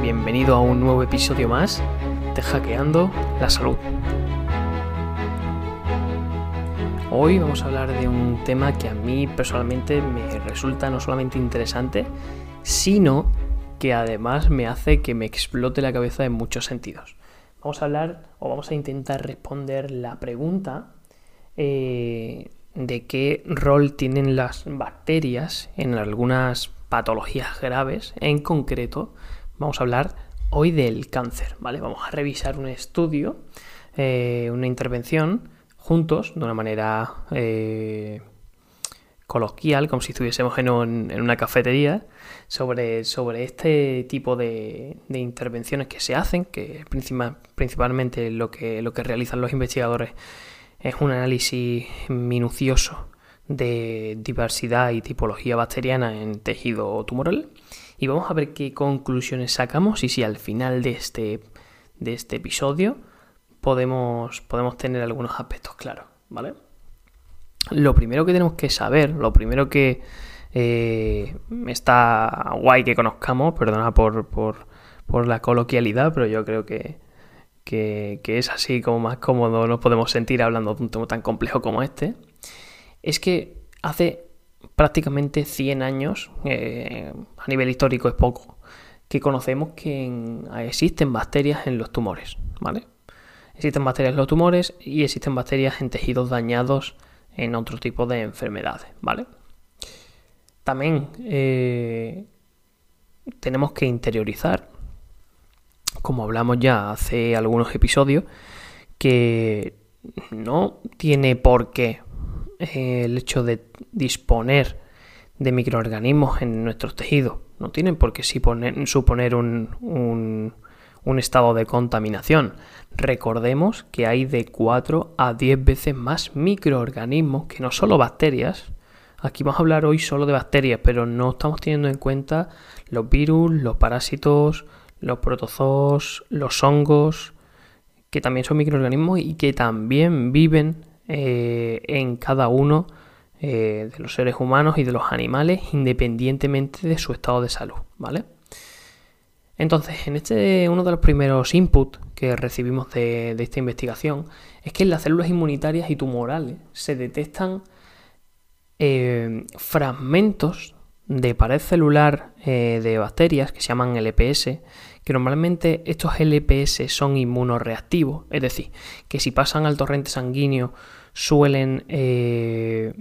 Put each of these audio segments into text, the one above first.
bienvenido a un nuevo episodio más de Hackeando la Salud. Hoy vamos a hablar de un tema que a mí personalmente me resulta no solamente interesante, sino que además me hace que me explote la cabeza en muchos sentidos. Vamos a hablar o vamos a intentar responder la pregunta eh, de qué rol tienen las bacterias en algunas patologías graves. En concreto, vamos a hablar hoy del cáncer, ¿vale? Vamos a revisar un estudio, eh, una intervención juntos, de una manera eh, coloquial, como si estuviésemos en, una cafetería, sobre, sobre este tipo de, intervenciones que se hacen, que principalmente lo que, lo que realizan los investigadores es un análisis minucioso de diversidad y tipología bacteriana en tejido tumoral y vamos a ver qué conclusiones sacamos y si al final de este, de este episodio podemos, podemos tener algunos aspectos claros, ¿vale? Lo primero que tenemos que saber, lo primero que eh, está guay que conozcamos, perdona por, por, la coloquialidad, pero yo creo que, que, que es así como más cómodo nos podemos sentir hablando de un tema tan complejo como este, es que hace prácticamente 100 años, eh, a nivel histórico es poco, que conocemos que existen bacterias en los tumores, ¿vale? Existen bacterias en los tumores y existen bacterias en tejidos dañados en otro tipo de enfermedades, ¿vale? También eh, tenemos que interiorizar, como hablamos ya hace algunos episodios, que no tiene por qué eh, el hecho de disponer de microorganismos en nuestros tejidos. No tienen por qué suponer un, un, estado de contaminación. Recordemos que hay de 4 a 10 veces más microorganismos que no solo bacterias. Aquí vamos a hablar hoy solo de bacterias, pero no estamos teniendo en cuenta los virus, los parásitos, los protozoos, los hongos, que también son microorganismos y que también viven eh, en cada uno eh, de los seres humanos y de los animales independientemente de su estado de salud, ¿vale? Entonces, en este uno de los primeros inputs que recibimos de, esta investigación es que en las células inmunitarias y tumorales se detectan eh, fragmentos de pared celular de bacterias que se llaman LPS, que normalmente estos LPS son inmunoreactivos, es decir, que si pasan al torrente sanguíneo suelen, eh,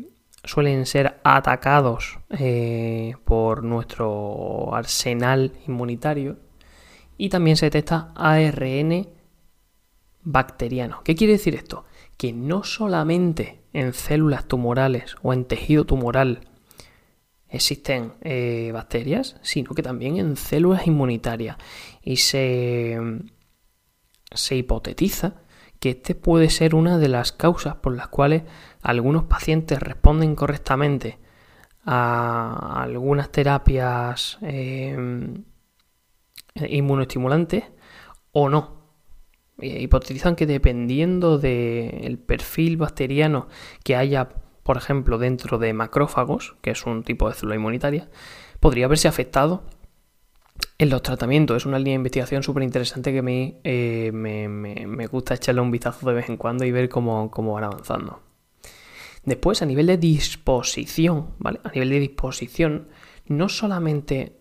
suelen ser atacados eh, por nuestro arsenal inmunitario y también se detecta ARN bacteriano. ¿Qué quiere decir esto? Que no solamente en células tumorales o en tejido tumoral existen eh, bacterias, sino que también en células inmunitarias. Y se, se hipotetiza que este puede ser una de las causas por las cuales algunos pacientes responden correctamente a algunas terapias em, inmunoestimulantes o no. hipotetizan que dependiendo del perfil bacteriano que haya, por ejemplo, dentro de macrófagos, que es un tipo de célula inmunitaria, podría haberse afectado en los tratamientos. Es una línea de investigación súper interesante que a mí eh, me, gusta echarle un vistazo de vez en cuando y ver cómo, van avanzando. Después, a nivel de disposición, ¿vale? A nivel de disposición, no solamente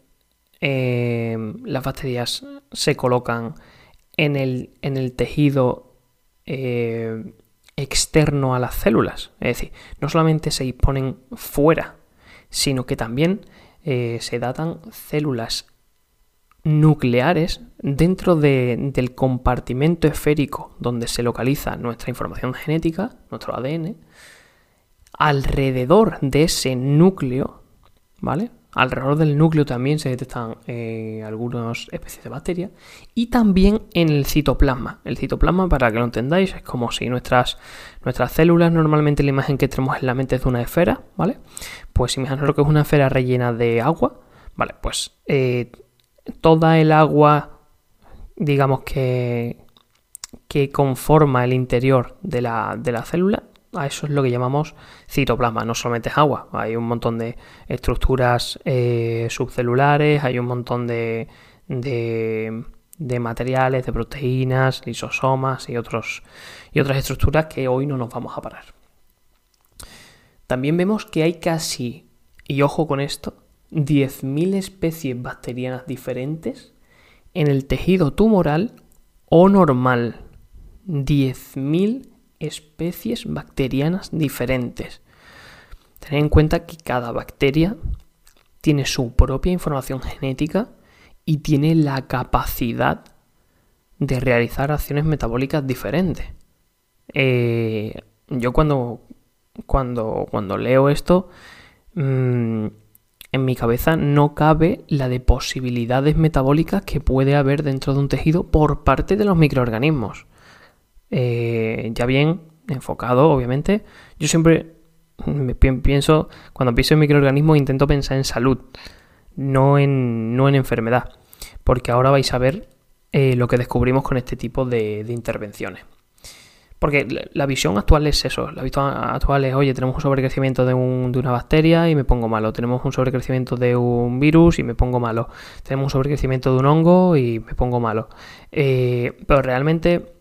eh, las bacterias se colocan en el, en el tejido eh, externo a las células, es decir, no solamente se disponen fuera, sino que también se datan células nucleares dentro del compartimento esférico donde se localiza nuestra información genética, nuestro ADN, alrededor de ese núcleo, ¿vale? Alrededor del núcleo también se detectan eh, algunas especies de bacterias y también en el citoplasma. El citoplasma, para que lo entendáis, es como si nuestras, nuestras células, normalmente la imagen que tenemos en la mente es de una esfera, ¿vale? Pues imaginaros que es una esfera rellena de agua, ¿vale? Pues eh, toda el agua, digamos que, que conforma el interior de la, de la célula, a eso es lo que llamamos citoplasma. No solamente es agua, hay un montón de estructuras eh, subcelulares, hay un montón de, de, de materiales, de proteínas, lisosomas y, otros, y otras estructuras que hoy no nos vamos a parar. También vemos que hay casi, y ojo con esto, 10.000 especies bacterianas diferentes en el tejido tumoral o normal. 10.000 especies bacterianas diferentes. Tened en cuenta que cada bacteria tiene su propia información genética y tiene la capacidad de realizar acciones metabólicas diferentes. Eh, yo cuando, cuando, cuando leo esto, mm, en mi cabeza no cabe la de posibilidades metabólicas que puede haber dentro de un tejido por parte de los microorganismos. Eh, ya bien enfocado, obviamente. Yo siempre pienso, cuando pienso en microorganismos, intento pensar en salud, no en, no en enfermedad. Porque ahora vais a ver eh, lo que descubrimos con este tipo de, intervenciones. Porque la visión actual es eso. La visión actual es, oye, tenemos un sobrecrecimiento de, una bacteria y me pongo malo. Tenemos un sobrecrecimiento de un virus y me pongo malo. Tenemos un sobrecrecimiento de un hongo y me pongo malo. Eh, pero realmente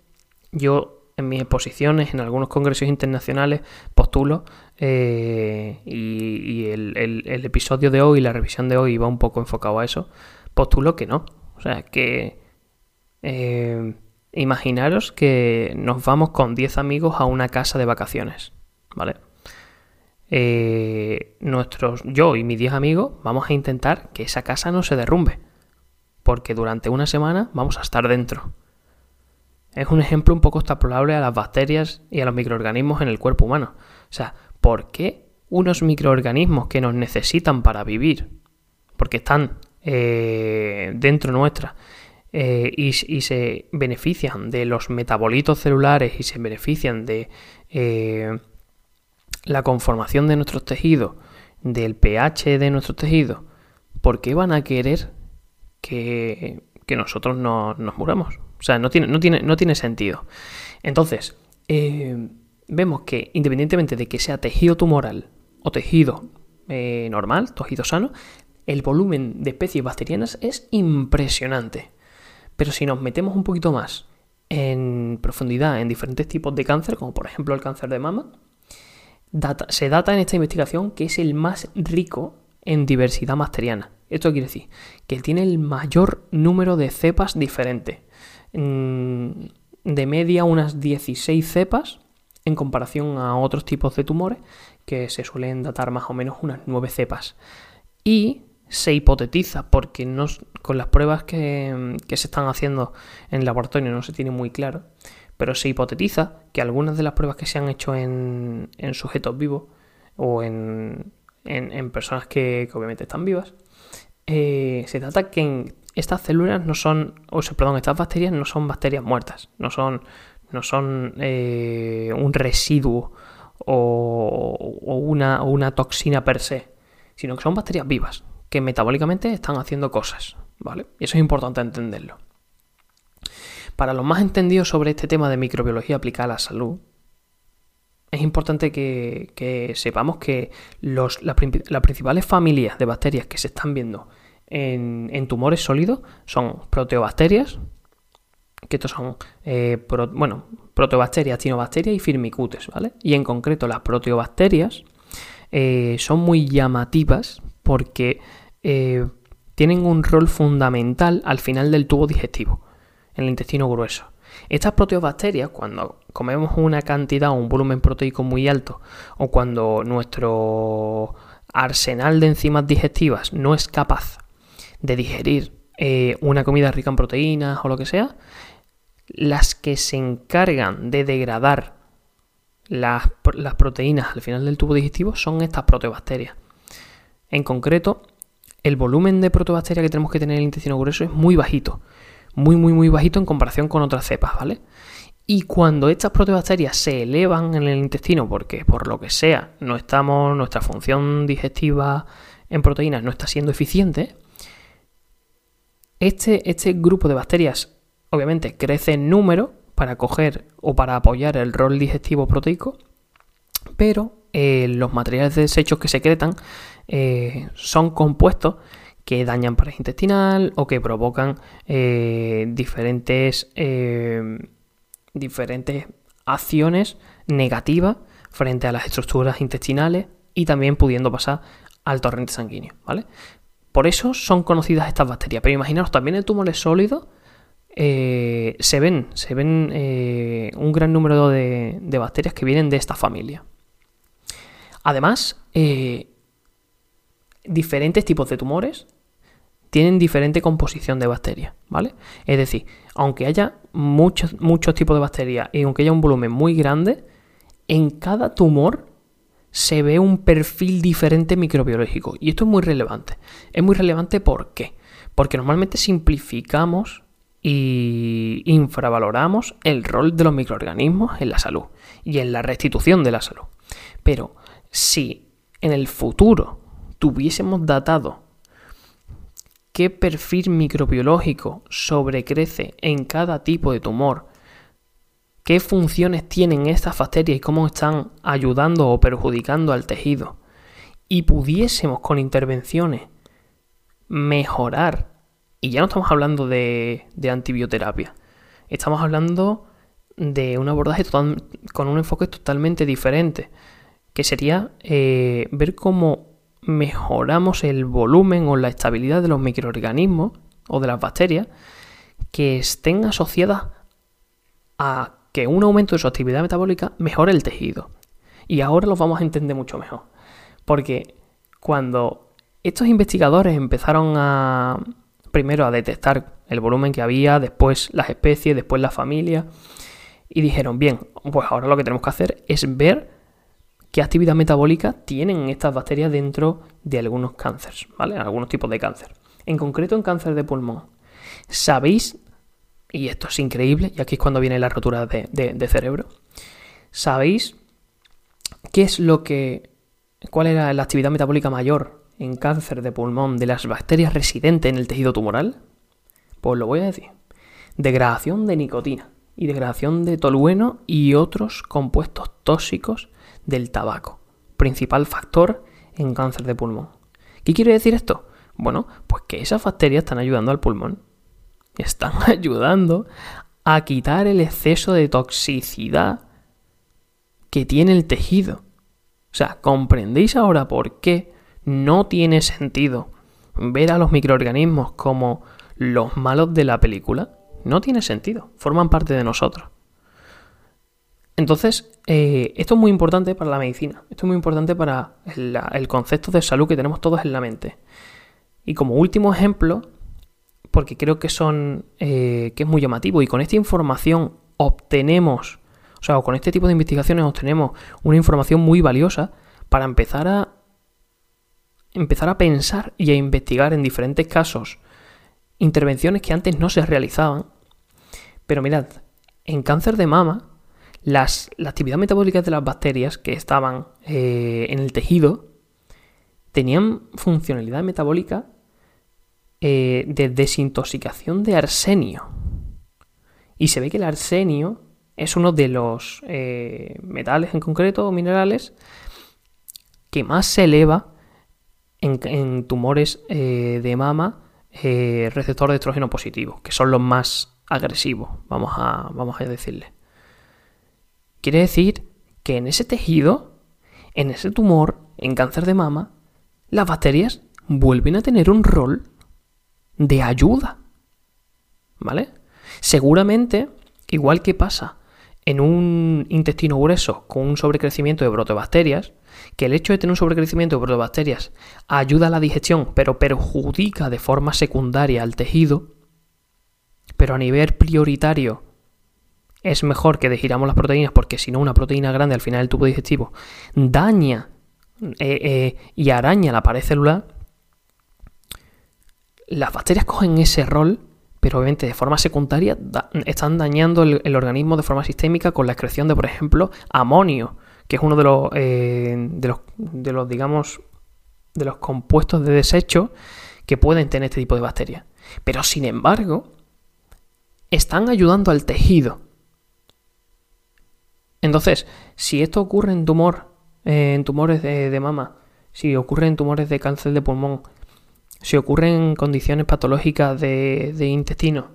yo en mis exposiciones, en algunos congresos internacionales, postulo eh, y, el, episodio de hoy, la revisión de hoy va un poco enfocado a eso, postulo que no. O sea, que eh, imaginaros que nos vamos con 10 amigos a una casa de vacaciones, ¿vale? Eh, nuestros, yo y mis 10 amigos vamos a intentar que esa casa no se derrumbe, porque durante una semana vamos a estar dentro. Es un ejemplo un poco extrapolable a las bacterias y a los microorganismos en el cuerpo humano. O sea, ¿por qué unos microorganismos que nos necesitan para vivir, porque están eh, dentro nuestra, eh, y, se benefician de los metabolitos celulares y se benefician de eh, la conformación de nuestros tejidos, del pH de nuestros tejidos, ¿por qué van a querer que, nosotros nos muramos? O sea, no tiene, no tiene, no tiene sentido. Entonces, eh, vemos que independientemente de que sea tejido tumoral o tejido normal, tejido sano, el volumen de especies bacterianas es impresionante. Pero si nos metemos un poquito más en profundidad en diferentes tipos de cáncer, como por ejemplo el cáncer de mama, se data en esta investigación que es el más rico en diversidad bacteriana. Esto quiere decir que tiene el mayor número de cepas diferentes. Mm, de media unas 16 cepas en comparación a otros tipos de tumores que se suelen datar más o menos unas 9 cepas. Y se hipotetiza, porque no, con las pruebas que, se están haciendo en laboratorio no se tiene muy claro, pero se hipotetiza que algunas de las pruebas que se han hecho en, sujetos vivos o en, personas que, obviamente están vivas, eh, se trata que en estas células no son, o sea, perdón, estas bacterias no son bacterias muertas, no son, no son eh, un residuo o, una, una toxina per se, sino que son bacterias vivas, que metabólicamente están haciendo cosas, ¿vale? Y eso es importante entenderlo. Para los más entendidos sobre este tema de microbiología aplicada a la salud, es importante que, sepamos que los, las principales familias de bacterias que se están viendo en, tumores sólidos son proteobacterias, que estos son, eh, bueno, proteobacterias, tinobacterias y firmicutes, ¿vale? Y en concreto las proteobacterias eh, son muy llamativas porque eh, tienen un rol fundamental al final del tubo digestivo, en el intestino grueso. Estas proteobacterias, cuando comemos una cantidad o un volumen proteico muy alto, o cuando nuestro arsenal de enzimas digestivas no es capaz de digerir eh, una comida rica en proteínas o lo que sea, las que se encargan de degradar las, proteínas al final del tubo digestivo son estas proteobacterias. En concreto, el volumen de proteobacterias que tenemos que tener en el intestino grueso es muy bajito. Muy, muy, muy bajito en comparación con otras cepas, ¿vale? Y cuando estas proteobacterias se elevan en el intestino, porque por lo que sea no estamos, nuestra función digestiva en proteínas no está siendo eficiente, este, este grupo de bacterias obviamente crece en número para coger o para apoyar el rol digestivo proteico, pero eh, los materiales de desechos que secretan eh, son compuestos que dañan pared intestinal o que provocan eh, diferentes, eh, diferentes acciones negativas frente a las estructuras intestinales y también pudiendo pasar al torrente sanguíneo, ¿vale? Por eso son conocidas estas bacterias. Pero imaginaos, también en tumores sólidos eh, se ven, se ven un gran número de, bacterias que vienen de esta familia. Además, eh, diferentes tipos de tumores tienen diferente composición de bacterias, ¿vale? Es decir, aunque haya muchos, muchos tipos de bacterias y aunque haya un volumen muy grande, en cada tumor se ve un perfil diferente microbiológico. Y esto es muy relevante. Es muy relevante. Porque normalmente simplificamos y infravaloramos el rol de los microorganismos en la salud y en la restitución de la salud. Pero si en el futuro tuviésemos datado qué perfil microbiológico sobrecrece en cada tipo de tumor qué funciones tienen estas bacterias y cómo están ayudando o perjudicando al tejido, y pudiésemos con intervenciones mejorar, y ya no estamos hablando de, antibioterapia, estamos hablando de un abordaje con un enfoque totalmente diferente, que sería eh, ver cómo mejoramos el volumen o la estabilidad de los microorganismos o de las bacterias que estén asociadas a que un aumento de su actividad metabólica mejora el tejido. Y ahora lo vamos a entender mucho mejor. Porque cuando estos investigadores empezaron a primero a detectar el volumen que había, después las especies, después la familia, y dijeron, bien, pues ahora lo que tenemos que hacer es ver qué actividad metabólica tienen estas bacterias dentro de algunos cánceres, ¿vale? Algunos tipos de cáncer. En concreto en cáncer de pulmón. ¿Sabéis y esto es increíble, y aquí es cuando viene la rotura de, cerebro. ¿Sabéis qué es lo que. cuál era la actividad metabólica mayor en cáncer de pulmón de las bacterias residentes en el tejido tumoral? Pues lo voy a decir. Degradación de nicotina y degradación de tolueno y otros compuestos tóxicos del tabaco, principal factor en cáncer de pulmón. ¿Qué quiere decir esto? Bueno, pues que esas bacterias están ayudando al pulmón están ayudando a quitar el exceso de toxicidad que tiene el tejido. O sea, ¿comprendéis ahora por qué no tiene sentido ver a los microorganismos como los malos de la película? No tiene sentido, forman parte de nosotros. Entonces, eh, esto es muy importante para la medicina, esto es muy importante para el concepto de salud que tenemos todos en la mente. Y como último ejemplo, porque creo que son eh, que es muy llamativo y con esta información obtenemos, o sea, con este tipo de investigaciones obtenemos una información muy valiosa para empezar a empezar a pensar y a investigar en diferentes casos intervenciones que antes no se realizaban. Pero mirad, en cáncer de mama, las, la actividad metabólica de las bacterias que estaban eh, en el tejido tenían funcionalidad metabólica eh, de desintoxicación de arsenio. Y se ve que el arsenio es uno de los eh, metales en concreto, o minerales, que más se eleva en, tumores de mama receptor de estrógeno positivo, que son los más agresivos, vamos a, vamos a decirle. Quiere decir que en ese tejido, en ese tumor, en cáncer de mama, las bacterias vuelven a tener un rol de ayuda. ¿Vale? Seguramente, igual que pasa en un intestino grueso con un sobrecrecimiento de protobacterias, que el hecho de tener un sobrecrecimiento de protobacterias ayuda a la digestión, pero perjudica de forma secundaria al tejido, pero a nivel prioritario es mejor que degiramos las proteínas porque si no una proteína grande al final del tubo digestivo daña eh, eh, y araña la pared celular, las bacterias cogen ese rol, pero obviamente de forma secundaria están dañando el, organismo de forma sistémica con la excreción de, por ejemplo, amonio, que es uno eh, de los, de los, digamos, de los compuestos de desecho que pueden tener este tipo de bacterias. Pero sin embargo, están ayudando al tejido. Entonces, si esto ocurre en tumor, eh, en tumores de, de, mama, si ocurre en tumores de cáncer de pulmón, si ocurren condiciones patológicas de, intestino,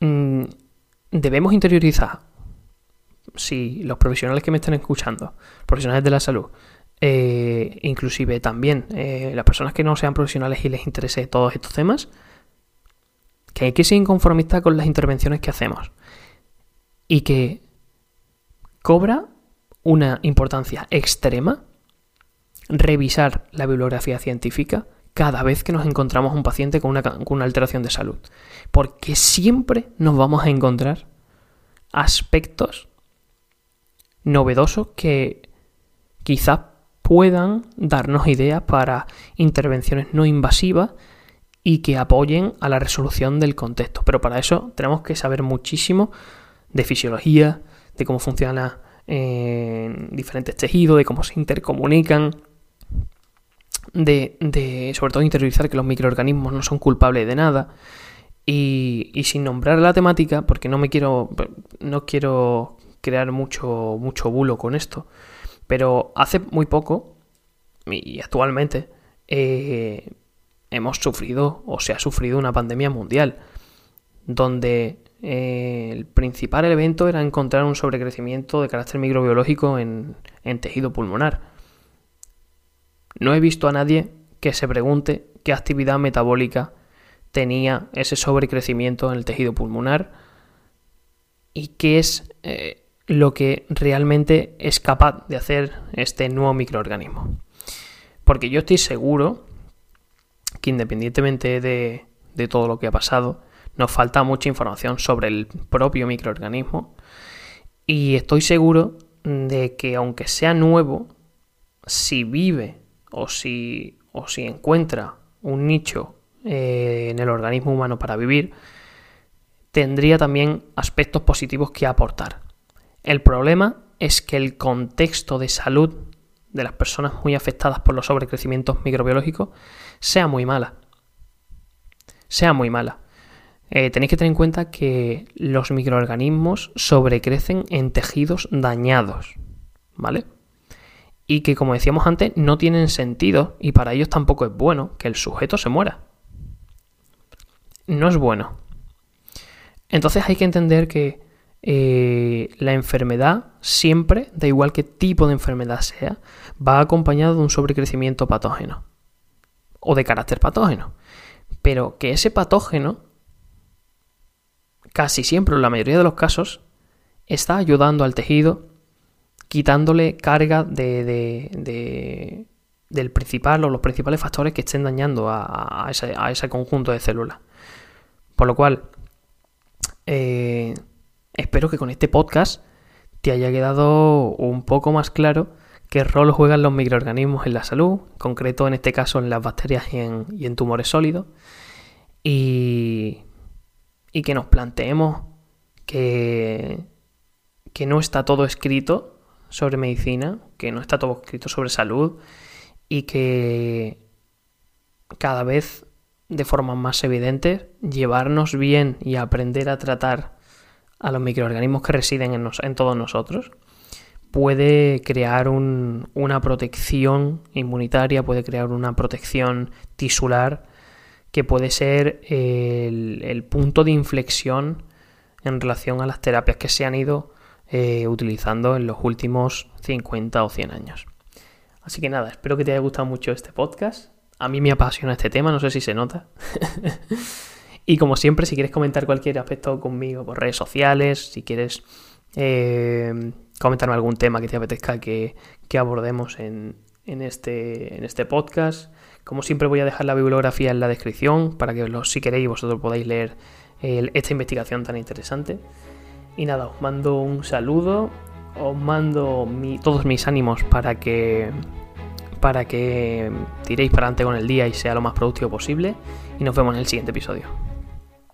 mm, debemos interiorizar, si los profesionales que me están escuchando, profesionales de la salud, eh, inclusive también eh, las personas que no sean profesionales y les interese todos estos temas, que hay que ser inconformista con las intervenciones que hacemos y que cobra una importancia extrema revisar la bibliografía científica cada vez que nos encontramos un paciente con una, con una alteración de salud. Porque siempre nos vamos a encontrar aspectos novedosos que quizás puedan darnos ideas para intervenciones no invasivas y que apoyen a la resolución del contexto. Pero para eso tenemos que saber muchísimo de fisiología, de cómo funciona en diferentes tejidos, de cómo se intercomunican, de, sobre todo interiorizar que los microorganismos no son culpables de nada. Y, y, sin nombrar la temática, porque no me quiero. no quiero crear mucho, mucho bulo con esto. Pero hace muy poco, y actualmente, eh, hemos sufrido o se ha sufrido una pandemia mundial. Donde eh, el principal evento era encontrar un sobrecrecimiento de carácter microbiológico en, tejido pulmonar. No he visto a nadie que se pregunte qué actividad metabólica tenía ese sobrecrecimiento en el tejido pulmonar y qué es eh, lo que realmente es capaz de hacer este nuevo microorganismo. Porque yo estoy seguro que independientemente de, de todo lo que ha pasado, nos falta mucha información sobre el propio microorganismo y estoy seguro de que aunque sea nuevo, si vive o si, o si encuentra un nicho eh, en el organismo humano para vivir, tendría también aspectos positivos que aportar. El problema es que el contexto de salud de las personas muy afectadas por los sobrecrecimientos microbiológicos sea muy mala. Sea muy mala. Eh, tenéis que tener en cuenta que los microorganismos sobrecrecen en tejidos dañados. ¿Vale? y que, como decíamos antes, no tienen sentido y para ellos tampoco es bueno que el sujeto se muera. No es bueno. Entonces hay que entender que eh, la enfermedad siempre, da igual qué tipo de enfermedad sea, va acompañado de un sobrecrecimiento patógeno o de carácter patógeno. Pero que ese patógeno, casi siempre, en la mayoría de los casos, está ayudando al tejido quitándole carga de, del principal o los principales factores que estén dañando a, ese, conjunto de células. Por lo cual, eh, espero que con este podcast te haya quedado un poco más claro qué rol juegan los microorganismos en la salud, concreto en este caso en las bacterias y en, y en tumores sólidos, y, y, que nos planteemos que, que no está todo escrito sobre medicina, que no está todo escrito sobre salud y que cada vez de forma más evidente llevarnos bien y aprender a tratar a los microorganismos que residen en, todos nosotros puede crear una protección inmunitaria, puede crear una protección tisular que puede ser el, punto de inflexión en relación a las terapias que se han ido eh, utilizando en los últimos 50 o 100 años. Así que nada, espero que te haya gustado mucho este podcast. A mí me apasiona este tema, no sé si se nota. y como siempre, si quieres comentar cualquier aspecto conmigo por redes sociales, si quieres eh, comentarme algún tema que te apetezca que, abordemos en, este, en este podcast, como siempre voy a dejar la bibliografía en la descripción para que si queréis vosotros podáis leer esta investigación tan interesante. Y nada, os mando un saludo, os mando todos mis ánimos para que para que tiréis para adelante con el día y sea lo más productivo posible. Y nos vemos en el siguiente episodio.